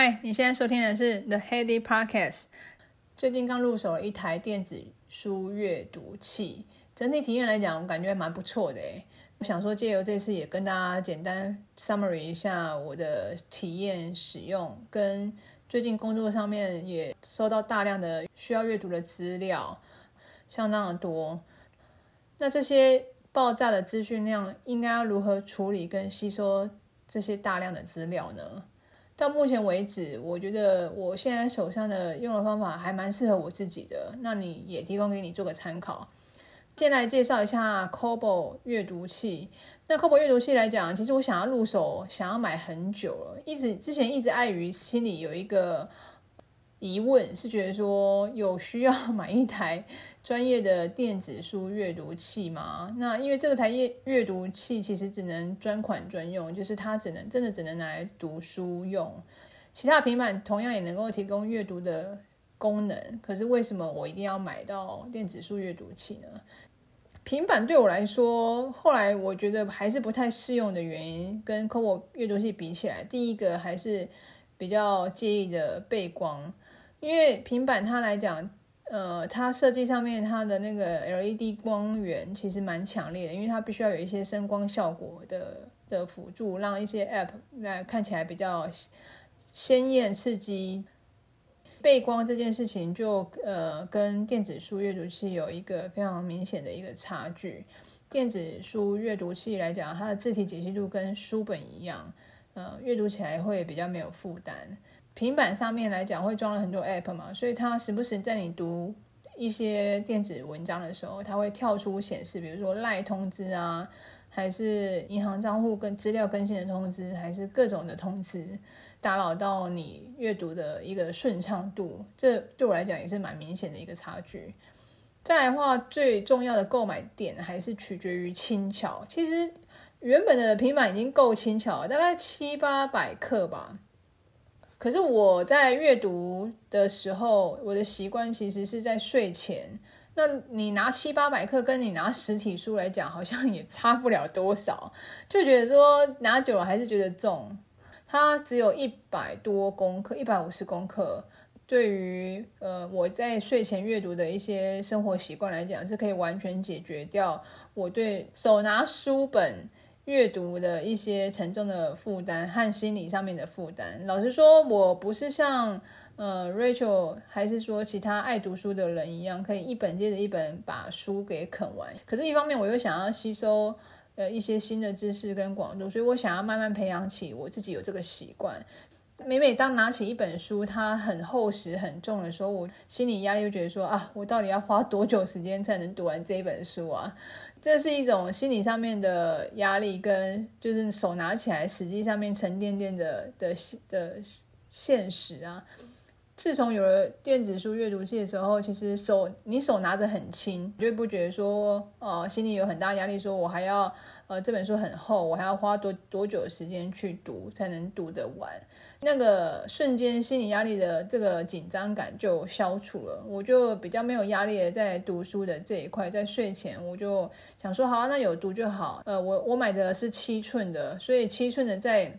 嗨，你现在收听的是 The Heady Podcast。最近刚入手了一台电子书阅读器，整体体验来讲，我感觉还蛮不错的诶。我想说，借由这次也跟大家简单 summary 一下我的体验使用，跟最近工作上面也收到大量的需要阅读的资料，相当的多。那这些爆炸的资讯量，应该要如何处理跟吸收这些大量的资料呢？到目前为止，我觉得我现在手上的用的方法还蛮适合我自己的，那你也提供给你做个参考。先来介绍一下 Kobo 阅读器。那 Kobo 阅读器来讲，其实我想要入手，想要买很久了，一直之前一直碍于心里有一个疑问，是觉得说有需要买一台。专业的电子书阅读器吗？那因为这个台阅阅读器其实只能专款专用，就是它只能真的只能拿来读书用。其他平板同样也能够提供阅读的功能，可是为什么我一定要买到电子书阅读器呢？平板对我来说，后来我觉得还是不太适用的原因，跟 Kobo 阅读器比起来，第一个还是比较介意的背光，因为平板它来讲。呃，它设计上面它的那个 LED 光源其实蛮强烈的，因为它必须要有一些声光效果的的辅助，让一些 App 来看起来比较鲜艳刺激。背光这件事情就呃跟电子书阅读器有一个非常明显的一个差距。电子书阅读器来讲，它的字体解析度跟书本一样，呃，阅读起来会比较没有负担。平板上面来讲会装了很多 App 嘛，所以它时不时在你读一些电子文章的时候，它会跳出显示，比如说 LINE 通知啊，还是银行账户跟资料更新的通知，还是各种的通知，打扰到你阅读的一个顺畅度。这对我来讲也是蛮明显的一个差距。再来的话，最重要的购买点还是取决于轻巧。其实原本的平板已经够轻巧了，大概七八百克吧。可是我在阅读的时候，我的习惯其实是在睡前。那你拿七八百克，跟你拿实体书来讲，好像也差不了多少。就觉得说拿久了还是觉得重。它只有一百多公克，一百五十公克。对于呃我在睡前阅读的一些生活习惯来讲，是可以完全解决掉我对手拿书本。阅读的一些沉重的负担和心理上面的负担，老实说，我不是像呃 Rachel 还是说其他爱读书的人一样，可以一本接着一本把书给啃完。可是，一方面我又想要吸收呃一些新的知识跟广度，所以我想要慢慢培养起我自己有这个习惯。每每当拿起一本书，它很厚实很重的时候，我心理压力就觉得说啊，我到底要花多久时间才能读完这一本书啊？这是一种心理上面的压力，跟就是手拿起来实际上面沉甸甸的的的现实啊。自从有了电子书阅读器的时候，其实手你手拿着很轻，就不觉得说，呃，心里有很大压力，说我还要，呃，这本书很厚，我还要花多多久时间去读才能读得完？那个瞬间心理压力的这个紧张感就消除了，我就比较没有压力的在读书的这一块，在睡前我就想说，好，那有读就好。呃，我我买的是七寸的，所以七寸的在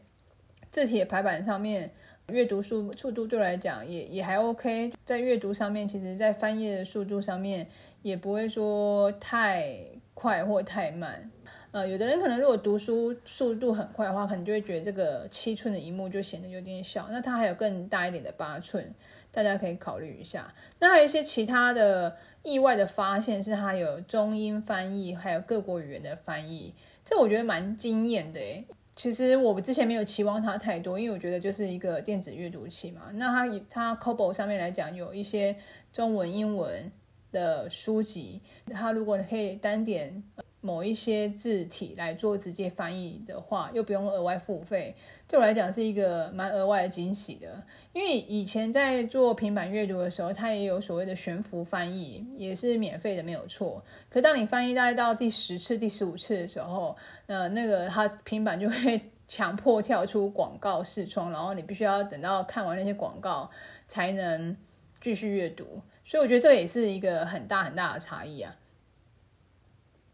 字体的排版上面。阅读速速度对来讲也也还 OK，在阅读上面，其实在翻页的速度上面也不会说太快或太慢。呃，有的人可能如果读书速度很快的话，可能就会觉得这个七寸的荧幕就显得有点小。那它还有更大一点的八寸，大家可以考虑一下。那还有一些其他的意外的发现是，它有中英翻译，还有各国语言的翻译，这我觉得蛮惊艳的诶。其实我之前没有期望它太多，因为我觉得就是一个电子阅读器嘛。那它它 c o b o 上面来讲有一些中文、英文的书籍，它如果可以单点某一些字体来做直接翻译的话，又不用额外付费，对我来讲是一个蛮额外的惊喜的。因为以前在做平板阅读的时候，它也有所谓的悬浮翻译，也是免费的，没有错。可当你翻译大概到第十次、第十五次的时候，呃，那个它平板就会强迫跳出广告视窗，然后你必须要等到看完那些广告才能继续阅读。所以我觉得这也是一个很大很大的差异啊。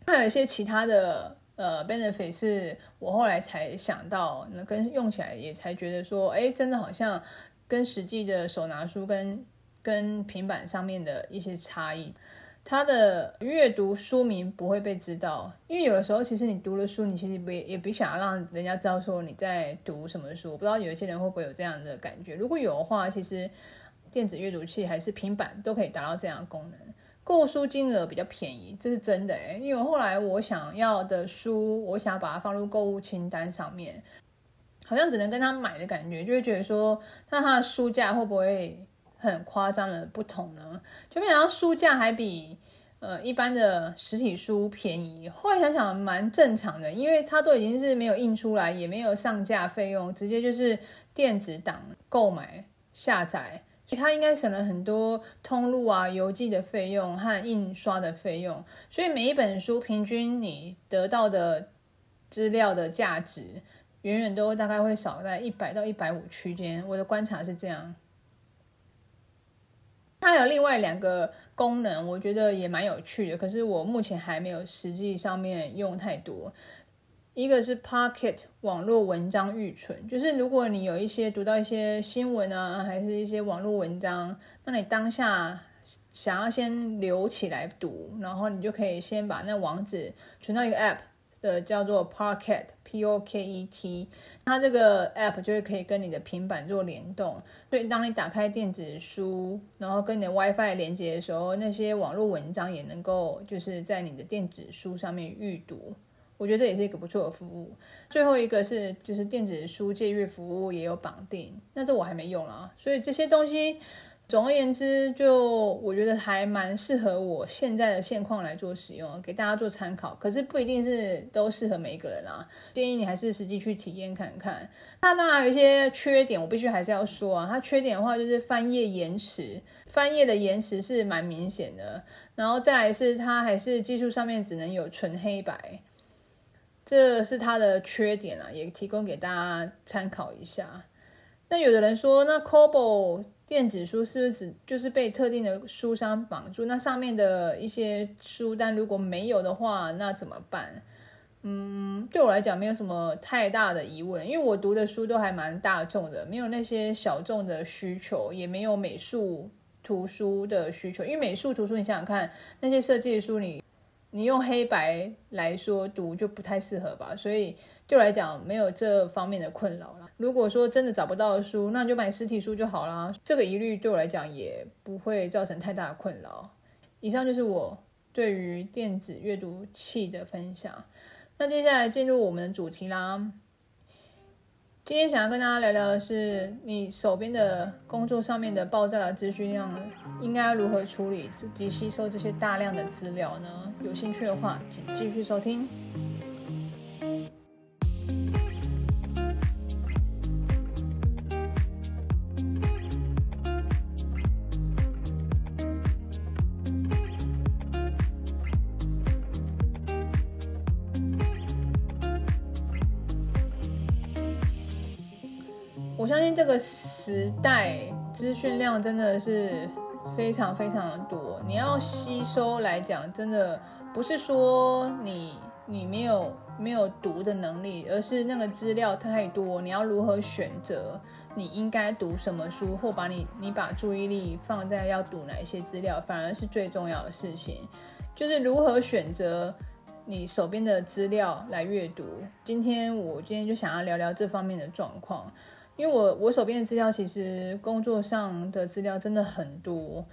还有一些其他的呃 benefit 是我后来才想到，那跟用起来也才觉得说，哎，真的好像跟实际的手拿书跟跟平板上面的一些差异。它的阅读书名不会被知道，因为有的时候其实你读了书，你其实不也不想要让人家知道说你在读什么书。我不知道有一些人会不会有这样的感觉。如果有的话，其实电子阅读器还是平板都可以达到这样的功能。购书金额比较便宜，这是真的诶，因为后来我想要的书，我想要把它放入购物清单上面，好像只能跟他买的感觉，就会觉得说，那他的书价会不会？很夸张的不同呢，就没想到书价还比呃一般的实体书便宜。后来想想蛮正常的，因为它都已经是没有印出来，也没有上架费用，直接就是电子档购买下载，所以它应该省了很多通路啊、邮寄的费用和印刷的费用。所以每一本书平均你得到的资料的价值，远远都大概会少在一百到一百五区间。我的观察是这样。它有另外两个功能，我觉得也蛮有趣的，可是我目前还没有实际上面用太多。一个是 Pocket 网络文章预存，就是如果你有一些读到一些新闻啊，还是一些网络文章，那你当下想要先留起来读，然后你就可以先把那网址存到一个 App 的叫做 Pocket P O K E T，它这个 app 就会可以跟你的平板做联动，所以当你打开电子书，然后跟你的 WiFi 连接的时候，那些网络文章也能够就是在你的电子书上面预读。我觉得这也是一个不错的服务。最后一个是就是电子书借阅服务也有绑定，那这我还没用啦，所以这些东西。总而言之，就我觉得还蛮适合我现在的现况来做使用，给大家做参考。可是不一定是都适合每一个人啊，建议你还是实际去体验看看。那当然有一些缺点，我必须还是要说啊。它缺点的话就是翻页延迟，翻页的延迟是蛮明显的。然后再来是它还是技术上面只能有纯黑白，这是它的缺点啊，也提供给大家参考一下。那有的人说，那 Kobo 电子书是不是只就是被特定的书商绑住？那上面的一些书单如果没有的话，那怎么办？嗯，对我来讲没有什么太大的疑问，因为我读的书都还蛮大众的，没有那些小众的需求，也没有美术图书的需求。因为美术图书，你想想看，那些设计的书，你你用黑白来说读就不太适合吧？所以对我来讲，没有这方面的困扰了。如果说真的找不到书，那就买实体书就好啦。这个疑虑对我来讲也不会造成太大的困扰。以上就是我对于电子阅读器的分享。那接下来进入我们的主题啦。今天想要跟大家聊聊的是，你手边的工作上面的爆炸的资讯量，应该要如何处理及吸收这些大量的资料呢？有兴趣的话，请继续收听。我相信这个时代资讯量真的是非常非常的多，你要吸收来讲，真的不是说你你没有没有读的能力，而是那个资料太多，你要如何选择你应该读什么书，或把你你把注意力放在要读哪一些资料，反而是最重要的事情，就是如何选择你手边的资料来阅读。今天我今天就想要聊聊这方面的状况。因为我我手边的资料，其实工作上的资料真的很多，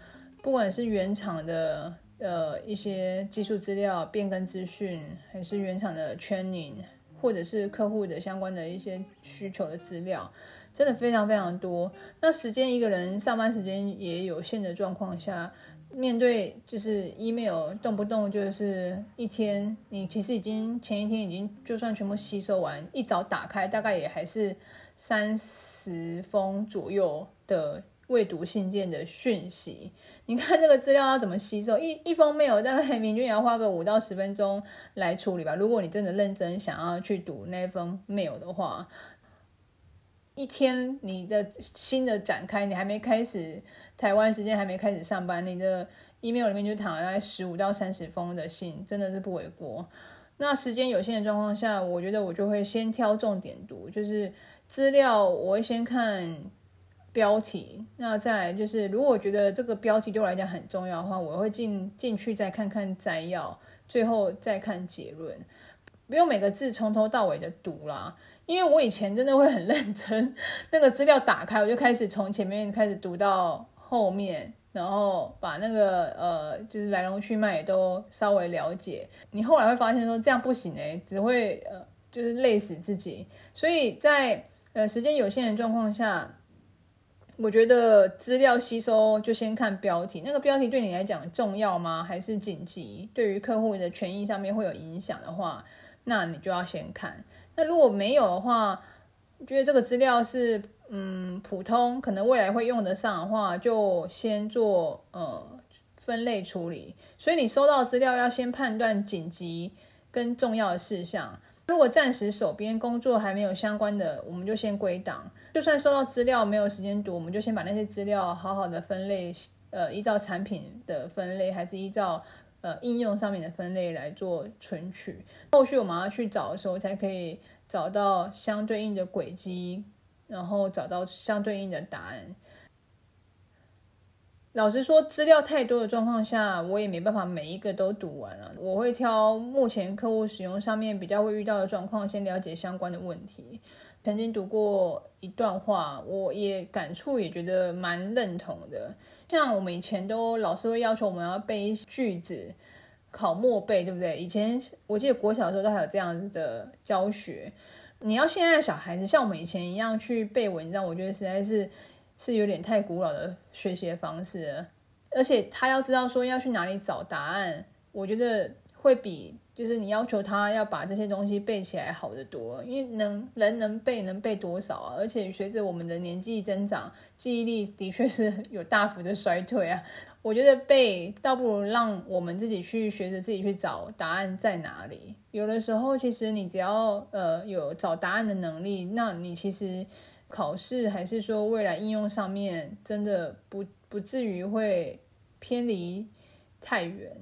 不管是原厂的呃一些技术资料、变更资讯，还是原厂的 training，或者是客户的相关的一些需求的资料，真的非常非常多。那时间一个人上班时间也有限的状况下，面对就是 email 动不动就是一天，你其实已经前一天已经就算全部吸收完，一早打开大概也还是。三十封左右的未读信件的讯息，你看这个资料要怎么吸收？一一封 mail 大概平均也要花个五到十分钟来处理吧。如果你真的认真想要去读那封 mail 的话，一天你的新的展开，你还没开始台湾时间还没开始上班，你的 email 里面就躺了大概十五到三十封的信，真的是不为过。那时间有限的状况下，我觉得我就会先挑重点读，就是。资料我会先看标题。那再来就是，如果我觉得这个标题对我来讲很重要的话，我会进进去再看看摘要，最后再看结论。不用每个字从头到尾的读啦，因为我以前真的会很认真，那个资料打开，我就开始从前面开始读到后面。然后把那个呃，就是来龙去脉也都稍微了解。你后来会发现说这样不行诶，只会呃，就是累死自己。所以在呃时间有限的状况下，我觉得资料吸收就先看标题。那个标题对你来讲重要吗？还是紧急？对于客户的权益上面会有影响的话，那你就要先看。那如果没有的话，觉得这个资料是。嗯，普通可能未来会用得上的话，就先做呃分类处理。所以你收到资料要先判断紧急跟重要的事项。如果暂时手边工作还没有相关的，我们就先归档。就算收到资料没有时间读，我们就先把那些资料好好的分类，呃，依照产品的分类，还是依照呃应用上面的分类来做存取。后续我们要去找的时候，才可以找到相对应的轨迹。然后找到相对应的答案。老实说，资料太多的状况下，我也没办法每一个都读完了。我会挑目前客户使用上面比较会遇到的状况，先了解相关的问题。曾经读过一段话，我也感触，也觉得蛮认同的。像我们以前都老师会要求我们要背句子，考默背，对不对？以前我记得国小的时候都还有这样子的教学。你要现在的小孩子像我们以前一样去背文章，我觉得实在是是有点太古老的学习的方式了。而且他要知道说要去哪里找答案，我觉得会比就是你要求他要把这些东西背起来好得多。因为能人能背能背多少啊？而且随着我们的年纪增长，记忆力的确是有大幅的衰退啊。我觉得背倒不如让我们自己去学着自己去找答案在哪里。有的时候，其实你只要呃有找答案的能力，那你其实考试还是说未来应用上面真的不不至于会偏离太远。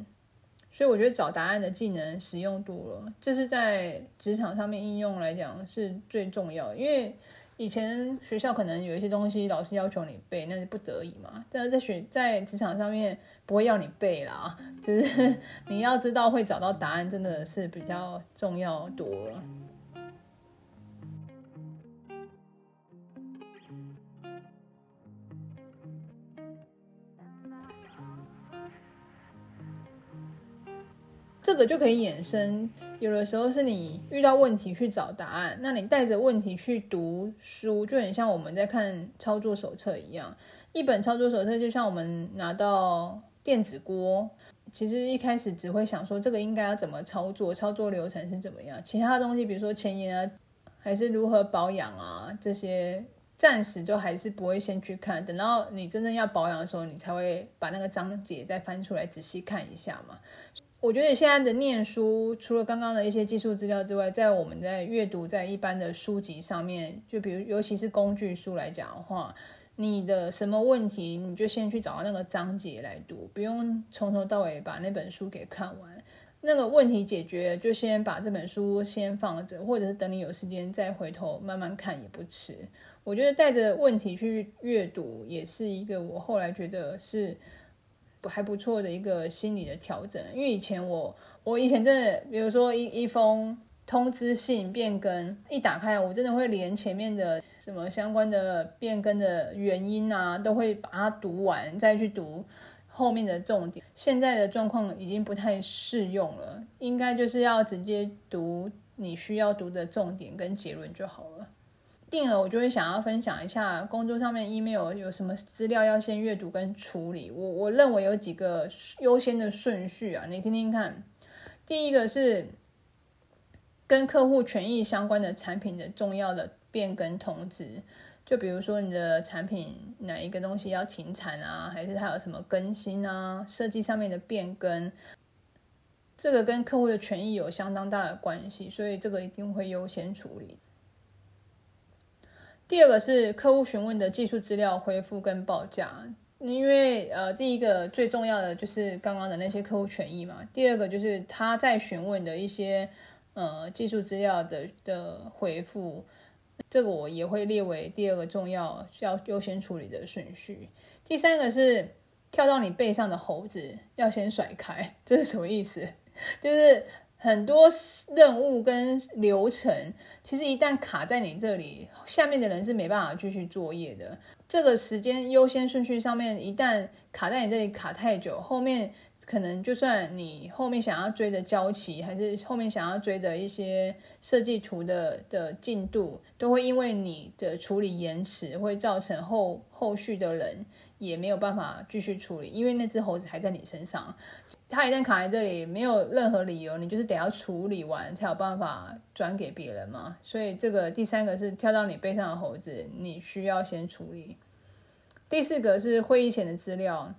所以我觉得找答案的技能实用度了，这是在职场上面应用来讲是最重要的，因为。以前学校可能有一些东西，老师要求你背，那是不得已嘛。但是在学在职场上面不会要你背啦，就是 你要知道会找到答案，真的是比较重要多了。这个就可以衍生，有的时候是你遇到问题去找答案，那你带着问题去读书，就很像我们在看操作手册一样。一本操作手册就像我们拿到电子锅，其实一开始只会想说这个应该要怎么操作，操作流程是怎么样，其他东西比如说前言啊，还是如何保养啊，这些暂时都还是不会先去看，等到你真正要保养的时候，你才会把那个章节再翻出来仔细看一下嘛。我觉得现在的念书，除了刚刚的一些技术资料之外，在我们在阅读在一般的书籍上面，就比如尤其是工具书来讲的话，你的什么问题，你就先去找到那个章节来读，不用从头到尾把那本书给看完。那个问题解决，就先把这本书先放着，或者是等你有时间再回头慢慢看也不迟。我觉得带着问题去阅读，也是一个我后来觉得是。不还不错的一个心理的调整，因为以前我我以前真的，比如说一一封通知信变更一打开，我真的会连前面的什么相关的变更的原因啊，都会把它读完，再去读后面的重点。现在的状况已经不太适用了，应该就是要直接读你需要读的重点跟结论就好了。定了我就会想要分享一下工作上面 email 有什么资料要先阅读跟处理。我我认为有几个优先的顺序啊，你听听看。第一个是跟客户权益相关的产品的重要的变更通知，就比如说你的产品哪一个东西要停产啊，还是它有什么更新啊，设计上面的变更，这个跟客户的权益有相当大的关系，所以这个一定会优先处理。第二个是客户询问的技术资料回复跟报价，因为呃，第一个最重要的就是刚刚的那些客户权益嘛。第二个就是他在询问的一些呃技术资料的的回复，这个我也会列为第二个重要要优先处理的顺序。第三个是跳到你背上的猴子要先甩开，这是什么意思？就是很多任务跟流程，其实一旦卡在你这里，下面的人是没办法继续作业的。这个时间优先顺序上面，一旦卡在你这里卡太久，后面。可能就算你后面想要追的交期，还是后面想要追的一些设计图的的进度，都会因为你的处理延迟，会造成后后续的人也没有办法继续处理，因为那只猴子还在你身上，它一旦卡在这里，没有任何理由，你就是得要处理完才有办法转给别人嘛。所以这个第三个是跳到你背上的猴子，你需要先处理。第四个是会议前的资料。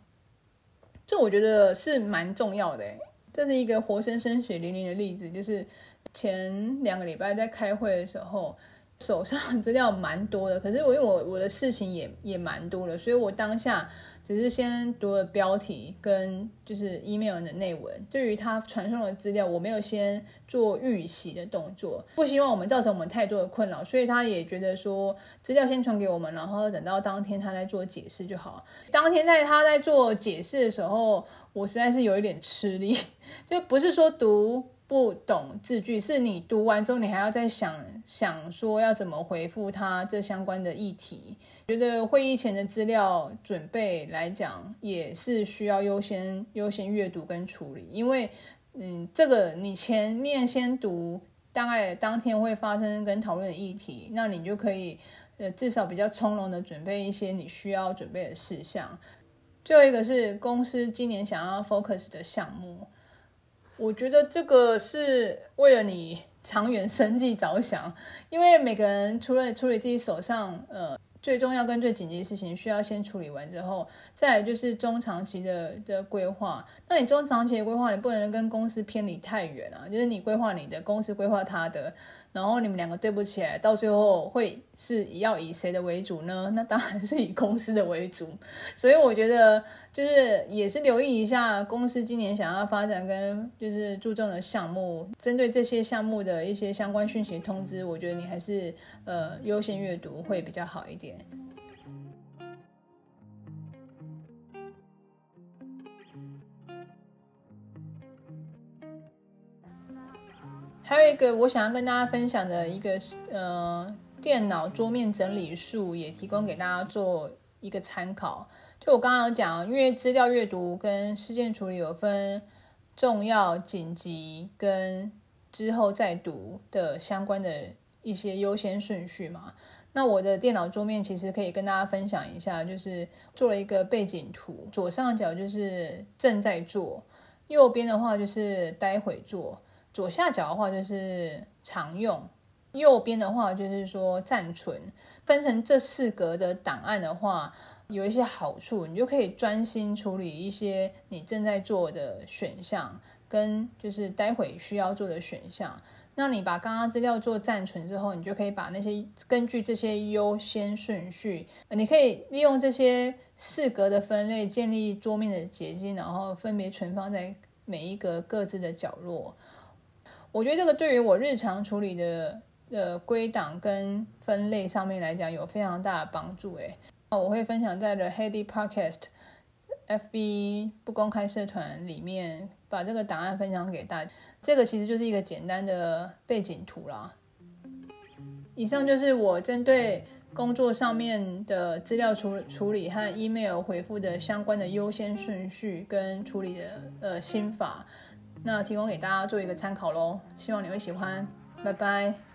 这我觉得是蛮重要的，这是一个活生生血淋淋的例子，就是前两个礼拜在开会的时候，手上资料蛮多的，可是我因为我我的事情也也蛮多的，所以我当下。只是先读了标题跟就是 email 的内文，对于他传送的资料，我没有先做预习的动作，不希望我们造成我们太多的困扰，所以他也觉得说资料先传给我们，然后等到当天他在做解释就好。当天在他在做解释的时候，我实在是有一点吃力，就不是说读。不懂字句，是你读完之后，你还要再想想说要怎么回复他这相关的议题。觉得会议前的资料准备来讲，也是需要优先优先阅读跟处理，因为嗯，这个你前面先读，大概当天会发生跟讨论的议题，那你就可以呃至少比较从容的准备一些你需要准备的事项。最后一个是公司今年想要 focus 的项目。我觉得这个是为了你长远生计着想，因为每个人除了处理自己手上呃最重要跟最紧急的事情需要先处理完之后，再来就是中长期的的规划。那你中长期的规划，你不能跟公司偏离太远啊，就是你规划你的，公司规划他的。然后你们两个对不起来，到最后会是要以谁的为主呢？那当然是以公司的为主。所以我觉得就是也是留意一下公司今年想要发展跟就是注重的项目，针对这些项目的一些相关讯息通知，我觉得你还是呃优先阅读会比较好一点。还有一个我想要跟大家分享的一个呃电脑桌面整理术，也提供给大家做一个参考。就我刚刚讲，因为资料阅读跟事件处理有分重要、紧急跟之后再读的相关的一些优先顺序嘛。那我的电脑桌面其实可以跟大家分享一下，就是做了一个背景图，左上角就是正在做，右边的话就是待会做。左下角的话就是常用，右边的话就是说暂存。分成这四格的档案的话，有一些好处，你就可以专心处理一些你正在做的选项，跟就是待会需要做的选项。那你把刚刚资料做暂存之后，你就可以把那些根据这些优先顺序，你可以利用这些四格的分类建立桌面的结晶，然后分别存放在每一格各自的角落。我觉得这个对于我日常处理的呃归档跟分类上面来讲有非常大的帮助诶。我会分享在 The Heady Podcast FB 不公开社团里面，把这个档案分享给大家。这个其实就是一个简单的背景图啦。以上就是我针对工作上面的资料处处理和 email 回复的相关的优先顺序跟处理的呃心法。那提供给大家做一个参考喽，希望你会喜欢，拜拜。